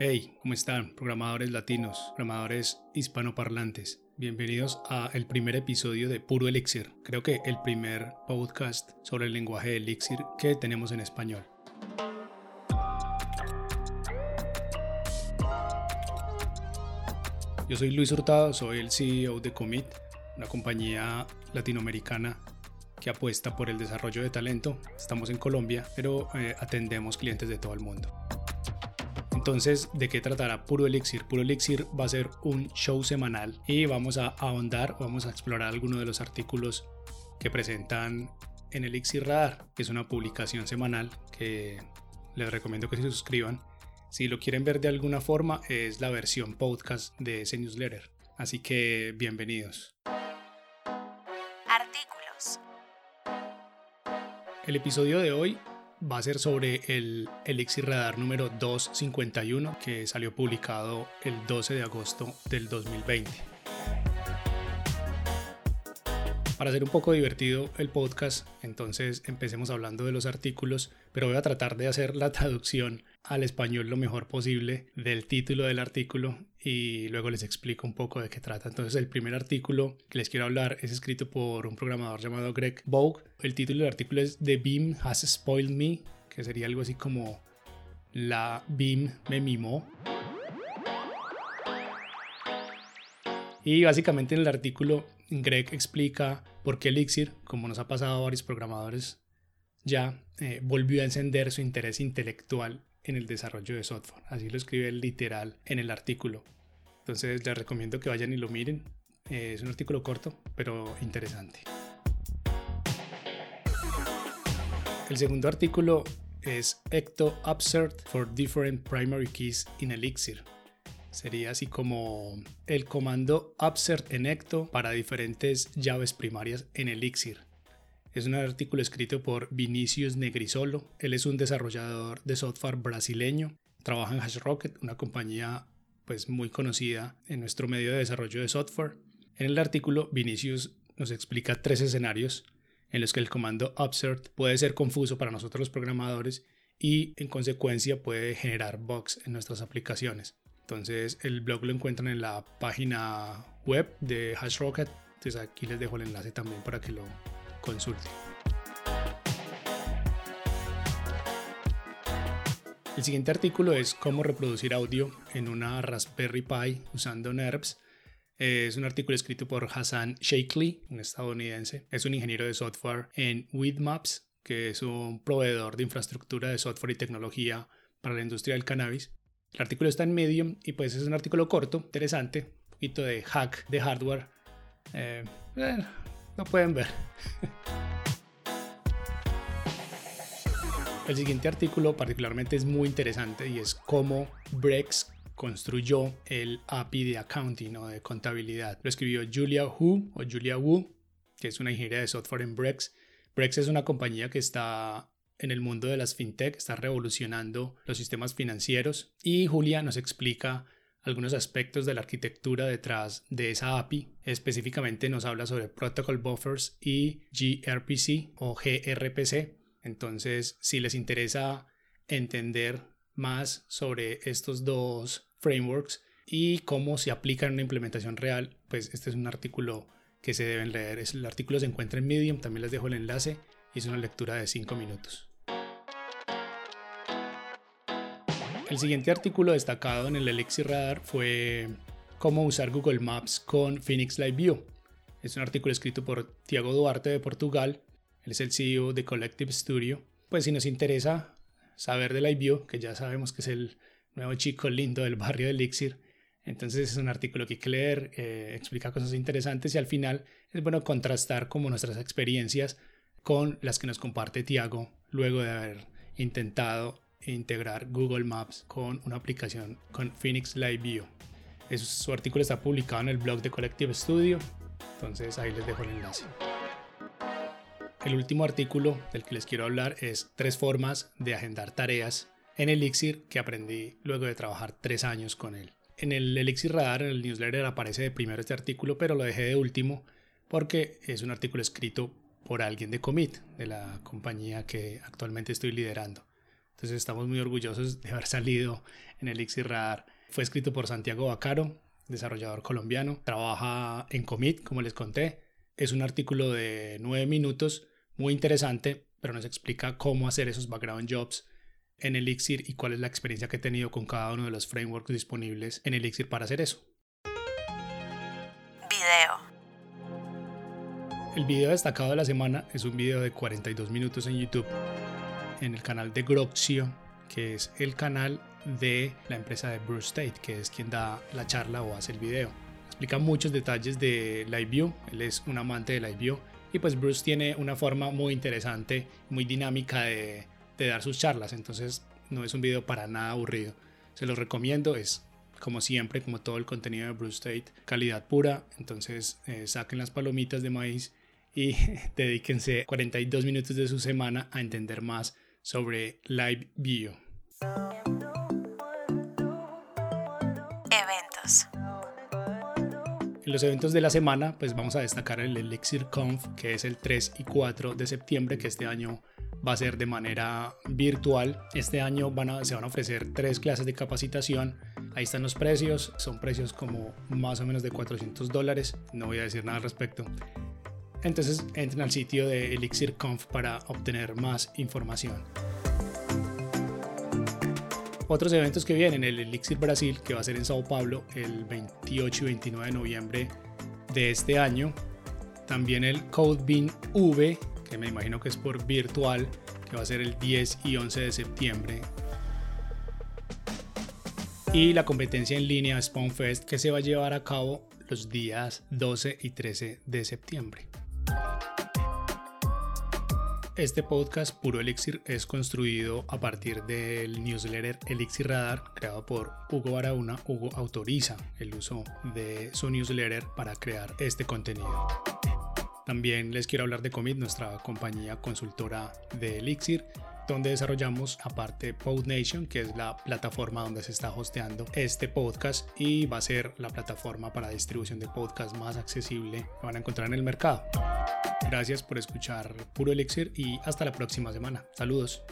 Hey, ¿cómo están? Programadores latinos, programadores hispanoparlantes. Bienvenidos a el primer episodio de Puro Elixir. Creo que el primer podcast sobre el lenguaje de Elixir que tenemos en español. Yo soy Luis Hurtado, soy el CEO de Commit, una compañía latinoamericana que apuesta por el desarrollo de talento. Estamos en Colombia, pero eh, atendemos clientes de todo el mundo. Entonces, ¿de qué tratará Puro Elixir? Puro Elixir va a ser un show semanal y vamos a ahondar, vamos a explorar algunos de los artículos que presentan en Elixir Radar, que es una publicación semanal que les recomiendo que se suscriban. Si lo quieren ver de alguna forma, es la versión podcast de ese newsletter. Así que bienvenidos. El episodio de hoy va a ser sobre el Elixir Radar número 251 que salió publicado el 12 de agosto del 2020. Para hacer un poco divertido el podcast, entonces empecemos hablando de los artículos, pero voy a tratar de hacer la traducción al español lo mejor posible del título del artículo y luego les explico un poco de qué trata. Entonces el primer artículo que les quiero hablar es escrito por un programador llamado Greg Vogue. El título del artículo es The Beam Has Spoiled Me, que sería algo así como La Beam me mimó. Y básicamente en el artículo Greg explica por qué Elixir, como nos ha pasado a varios programadores ya, eh, volvió a encender su interés intelectual en el desarrollo de software. Así lo escribe literal en el artículo. Entonces les recomiendo que vayan y lo miren. Eh, es un artículo corto, pero interesante. El segundo artículo es Ecto Absurd for Different Primary Keys in Elixir. Sería así como el comando Absurd en Ecto para diferentes llaves primarias en Elixir. Es un artículo escrito por Vinicius Negrisolo. Él es un desarrollador de software brasileño. Trabaja en HashRocket, una compañía pues muy conocida en nuestro medio de desarrollo de software. En el artículo, Vinicius nos explica tres escenarios en los que el comando absurd puede ser confuso para nosotros los programadores y en consecuencia puede generar bugs en nuestras aplicaciones. Entonces el blog lo encuentran en la página web de HashRocket. Entonces aquí les dejo el enlace también para que lo consulte. El siguiente artículo es cómo reproducir audio en una Raspberry Pi usando NERVS. Es un artículo escrito por Hassan Shakely, un estadounidense. Es un ingeniero de software en Widmaps, que es un proveedor de infraestructura de software y tecnología para la industria del cannabis. El artículo está en Medium y pues es un artículo corto, interesante, un poquito de hack de hardware. Eh, lo pueden ver. El siguiente artículo particularmente es muy interesante y es cómo Brex construyó el API de accounting o de contabilidad. Lo escribió Julia Hu o Julia Wu, que es una ingeniera de software en Brex. Brex es una compañía que está en el mundo de las fintech, está revolucionando los sistemas financieros y Julia nos explica algunos aspectos de la arquitectura detrás de esa API. Específicamente nos habla sobre Protocol Buffers y gRPC o gRPC. Entonces, si les interesa entender más sobre estos dos frameworks y cómo se aplica en una implementación real, pues este es un artículo que se deben leer. El artículo se encuentra en Medium, también les dejo el enlace y es una lectura de 5 minutos. El siguiente artículo destacado en el Elixir Radar fue cómo usar Google Maps con Phoenix Live View. Es un artículo escrito por Tiago Duarte de Portugal. Él es el CEO de Collective Studio. Pues si nos interesa saber de Live View, que ya sabemos que es el nuevo chico lindo del barrio de Elixir, entonces es un artículo que hay leer, eh, explica cosas interesantes y al final es bueno contrastar como nuestras experiencias con las que nos comparte Tiago luego de haber intentado integrar Google Maps con una aplicación con Phoenix Live View. su artículo está publicado en el blog de Collective Studio, entonces ahí les dejo el enlace. El último artículo del que les quiero hablar es tres formas de agendar tareas en Elixir que aprendí luego de trabajar tres años con él. En el Elixir Radar, en el newsletter, aparece de primero este artículo, pero lo dejé de último porque es un artículo escrito por alguien de Commit, de la compañía que actualmente estoy liderando. Entonces estamos muy orgullosos de haber salido en Elixir Radar. Fue escrito por Santiago Bacaro, desarrollador colombiano. Trabaja en Commit, como les conté. Es un artículo de nueve minutos, muy interesante, pero nos explica cómo hacer esos background jobs en Elixir y cuál es la experiencia que he tenido con cada uno de los frameworks disponibles en Elixir para hacer eso. Video. El video destacado de la semana es un video de 42 minutos en YouTube en el canal de Groxio, que es el canal de la empresa de Bruce Tate, que es quien da la charla o hace el video. Explica muchos detalles de LiveView, él es un amante de LiveView y pues Bruce tiene una forma muy interesante, muy dinámica de, dar sus charlas, entonces no es un video para nada aburrido. Se los recomiendo, es como siempre, como todo el contenido de Bruce Tate, calidad pura, entonces eh, saquen las palomitas de maíz y dedíquense 42 minutos de su semana a entender más sobre Live View. Eventos. En los eventos de la semana, pues vamos a destacar el Elixir Conf, que es el 3 y 4 de septiembre, que este año va a ser de manera virtual. Este año van a, se van a ofrecer tres clases de capacitación. Ahí están los precios, son precios como más o menos de 400 dólares. No voy a decir nada al respecto. Entonces entren al sitio de Elixir Conf para obtener más información. Otros eventos que vienen, el Elixir Brasil, que va a ser en Sao Paulo el 28 y 29 de noviembre de este año. También el CodeBeam V, que me imagino que es por virtual, que va a ser el 10 y 11 de septiembre. Y la competencia en línea SpawnFest, que se va a llevar a cabo los días 12 y 13 de septiembre. Este podcast Puro Elixir es construido a partir del newsletter Elixir Radar creado por Hugo Barahona. Hugo autoriza el uso de su newsletter para crear este contenido. También les quiero hablar de Commit, nuestra compañía consultora de Elixir donde desarrollamos aparte PodNation, que es la plataforma donde se está hosteando este podcast y va a ser la plataforma para distribución de podcast más accesible que van a encontrar en el mercado. Gracias por escuchar Puro Elixir y hasta la próxima semana. Saludos.